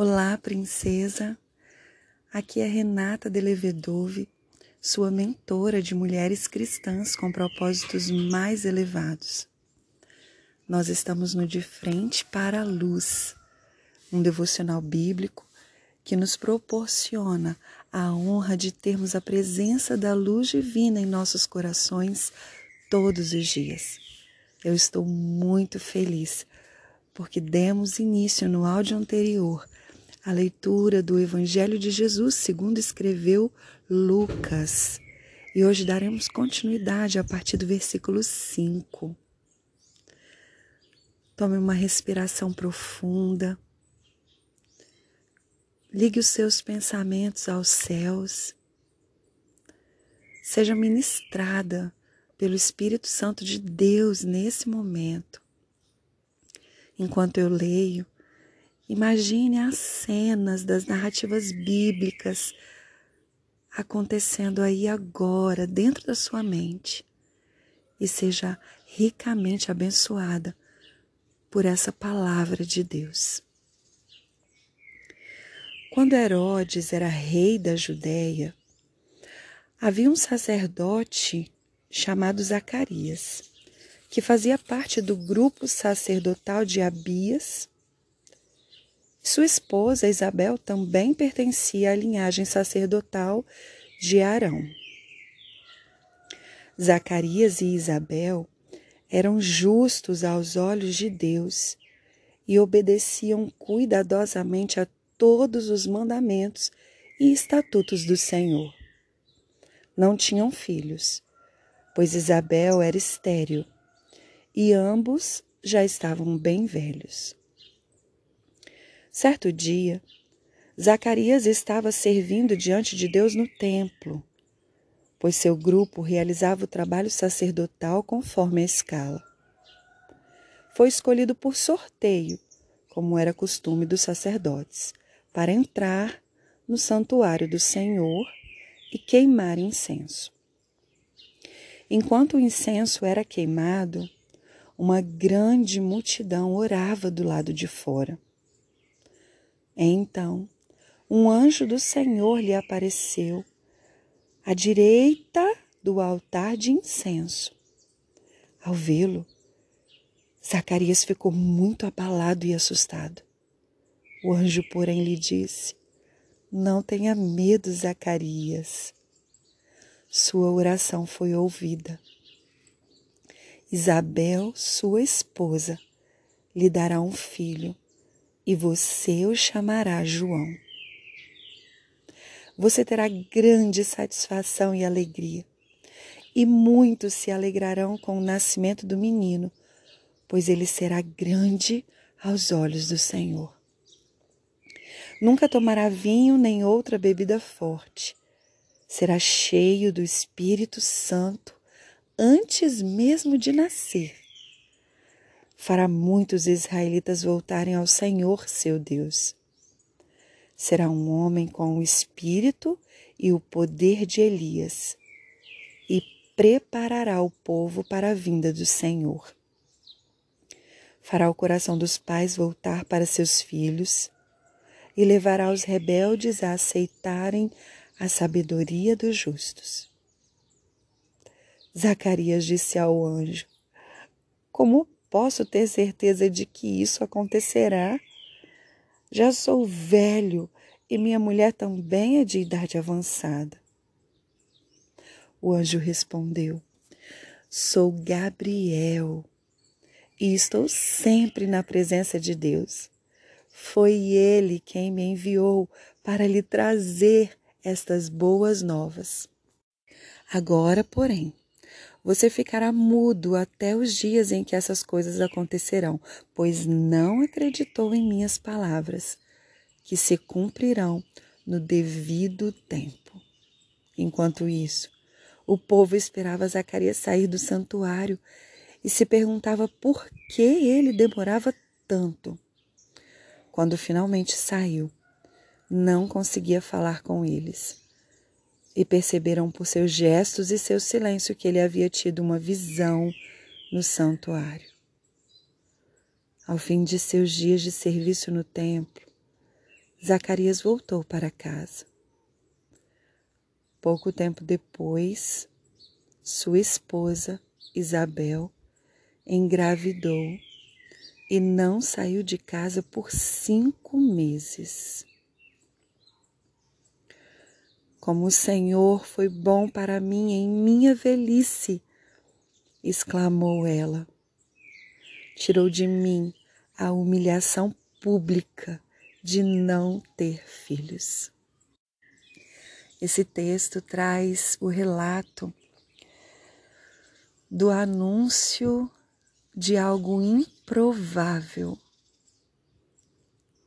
Olá, princesa. Aqui é Renata Delevedove, sua mentora de mulheres cristãs com propósitos mais elevados. Nós estamos no De Frente para a Luz, um devocional bíblico que nos proporciona a honra de termos a presença da luz divina em nossos corações todos os dias. Eu estou muito feliz porque demos início no áudio anterior a leitura do Evangelho de Jesus, segundo escreveu Lucas. E hoje daremos continuidade a partir do versículo 5. Tome uma respiração profunda. Ligue os seus pensamentos aos céus. Seja ministrada pelo Espírito Santo de Deus nesse momento. Enquanto eu leio, Imagine as cenas das narrativas bíblicas acontecendo aí agora, dentro da sua mente, e seja ricamente abençoada por essa palavra de Deus. Quando Herodes era rei da Judéia, havia um sacerdote chamado Zacarias, que fazia parte do grupo sacerdotal de Abias sua esposa Isabel também pertencia à linhagem sacerdotal de Arão. Zacarias e Isabel eram justos aos olhos de Deus e obedeciam cuidadosamente a todos os mandamentos e estatutos do Senhor. Não tinham filhos, pois Isabel era estéril e ambos já estavam bem velhos. Certo dia, Zacarias estava servindo diante de Deus no templo, pois seu grupo realizava o trabalho sacerdotal conforme a escala. Foi escolhido por sorteio, como era costume dos sacerdotes, para entrar no santuário do Senhor e queimar incenso. Enquanto o incenso era queimado, uma grande multidão orava do lado de fora. Então, um anjo do Senhor lhe apareceu à direita do altar de incenso. Ao vê-lo, Zacarias ficou muito abalado e assustado. O anjo, porém, lhe disse: Não tenha medo, Zacarias. Sua oração foi ouvida. Isabel, sua esposa, lhe dará um filho e você o chamará João. Você terá grande satisfação e alegria, e muitos se alegrarão com o nascimento do menino, pois ele será grande aos olhos do Senhor. Nunca tomará vinho nem outra bebida forte. Será cheio do Espírito Santo antes mesmo de nascer fará muitos israelitas voltarem ao Senhor seu Deus. Será um homem com o espírito e o poder de Elias, e preparará o povo para a vinda do Senhor. Fará o coração dos pais voltar para seus filhos e levará os rebeldes a aceitarem a sabedoria dos justos. Zacarias disse ao anjo: Como posso ter certeza de que isso acontecerá? Já sou velho e minha mulher também é de idade avançada. O anjo respondeu: Sou Gabriel e estou sempre na presença de Deus. Foi ele quem me enviou para lhe trazer estas boas novas. Agora, porém, você ficará mudo até os dias em que essas coisas acontecerão, pois não acreditou em minhas palavras, que se cumprirão no devido tempo. Enquanto isso, o povo esperava Zacarias sair do santuário e se perguntava por que ele demorava tanto. Quando finalmente saiu, não conseguia falar com eles e perceberam por seus gestos e seu silêncio que ele havia tido uma visão no santuário. Ao fim de seus dias de serviço no templo, Zacarias voltou para casa. Pouco tempo depois, sua esposa, Isabel, engravidou e não saiu de casa por cinco meses. Como o Senhor foi bom para mim em minha velhice, exclamou ela. Tirou de mim a humilhação pública de não ter filhos. Esse texto traz o relato do anúncio de algo improvável.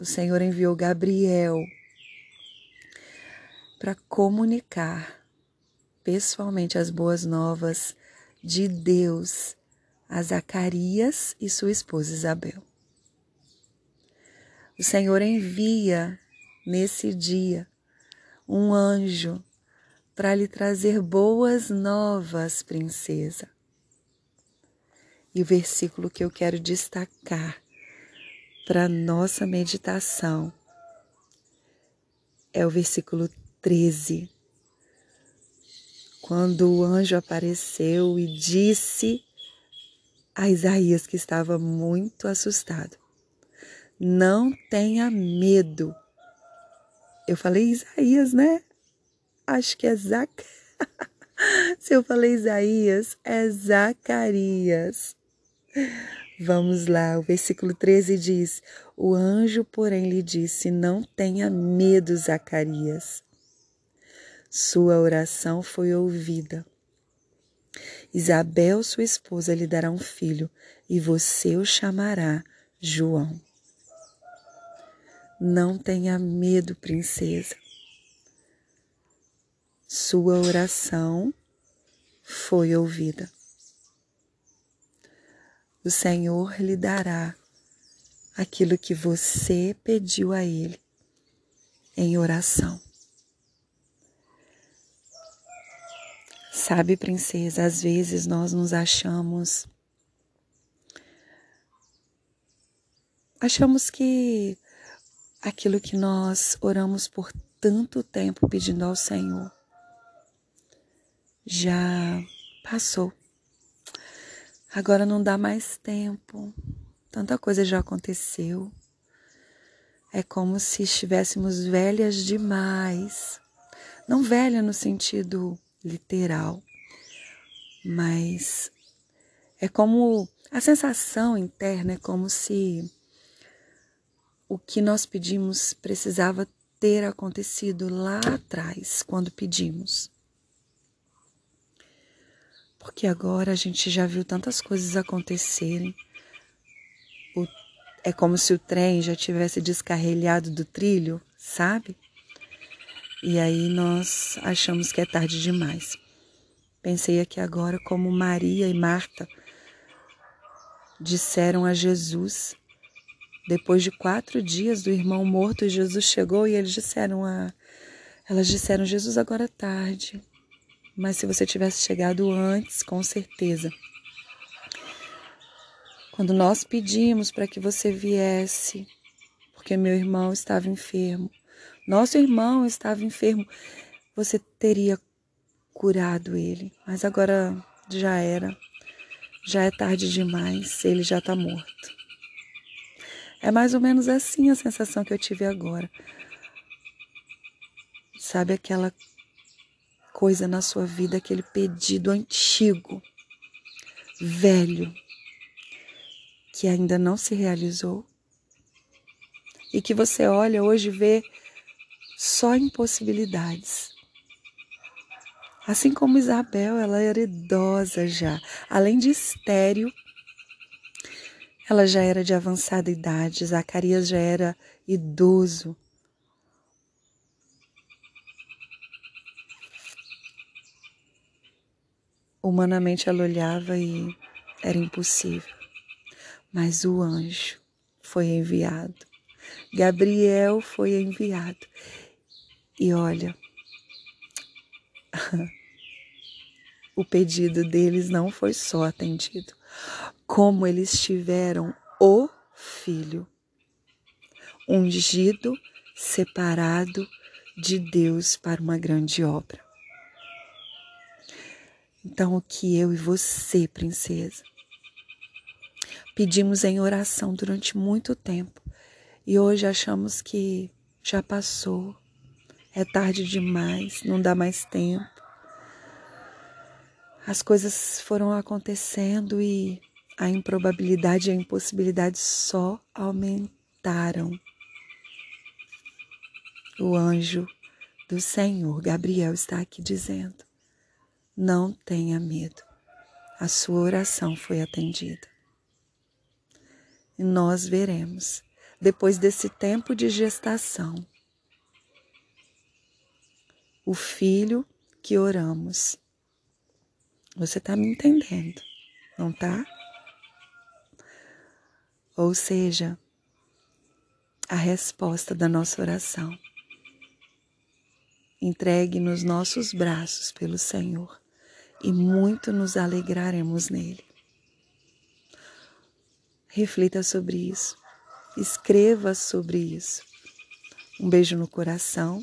O Senhor enviou Gabriel para comunicar pessoalmente as boas novas de Deus a Zacarias e sua esposa Isabel. O Senhor envia nesse dia um anjo para lhe trazer boas novas, princesa. E o versículo que eu quero destacar para nossa meditação é o versículo 13. Quando o anjo apareceu e disse a Isaías, que estava muito assustado: Não tenha medo. Eu falei Isaías, né? Acho que é Zac. Se eu falei Isaías, é Zacarias. Vamos lá, o versículo 13 diz: O anjo, porém, lhe disse: Não tenha medo, Zacarias. Sua oração foi ouvida. Isabel, sua esposa, lhe dará um filho, e você o chamará João. Não tenha medo, princesa. Sua oração foi ouvida. O Senhor lhe dará aquilo que você pediu a Ele em oração. Sabe, princesa, às vezes nós nos achamos. Achamos que aquilo que nós oramos por tanto tempo pedindo ao Senhor já passou. Agora não dá mais tempo. Tanta coisa já aconteceu. É como se estivéssemos velhas demais. Não velha no sentido literal, mas é como a sensação interna é como se o que nós pedimos precisava ter acontecido lá atrás, quando pedimos. Porque agora a gente já viu tantas coisas acontecerem. O, é como se o trem já tivesse descarrilhado do trilho, sabe? E aí nós achamos que é tarde demais. Pensei aqui agora como Maria e Marta disseram a Jesus, depois de quatro dias do irmão morto, Jesus chegou e eles disseram a, elas disseram Jesus agora é tarde, mas se você tivesse chegado antes, com certeza. Quando nós pedimos para que você viesse, porque meu irmão estava enfermo, nosso irmão estava enfermo, você teria curado ele, mas agora já era, já é tarde demais, ele já está morto. É mais ou menos assim a sensação que eu tive agora. Sabe aquela coisa na sua vida, aquele pedido antigo, velho, que ainda não se realizou? E que você olha hoje e vê só impossibilidades. Assim como Isabel, ela era idosa já, além de estéreo, ela já era de avançada idade, Zacarias já era idoso. Humanamente ela olhava e era impossível. Mas o anjo foi enviado. Gabriel foi enviado e olha, o pedido deles não foi só atendido, como eles tiveram o filho, ungido separado de Deus para uma grande obra. Então, o que eu e você, princesa, pedimos em oração durante muito tempo e hoje achamos que já passou, é tarde demais, não dá mais tempo. As coisas foram acontecendo e a improbabilidade e a impossibilidade só aumentaram. O anjo do Senhor, Gabriel, está aqui dizendo: não tenha medo, a sua oração foi atendida. E nós veremos, depois desse tempo de gestação, o filho que oramos. Você está me entendendo, não tá? Ou seja, a resposta da nossa oração entregue nos nossos braços pelo Senhor e muito nos alegraremos nele. Reflita sobre isso, escreva sobre isso. Um beijo no coração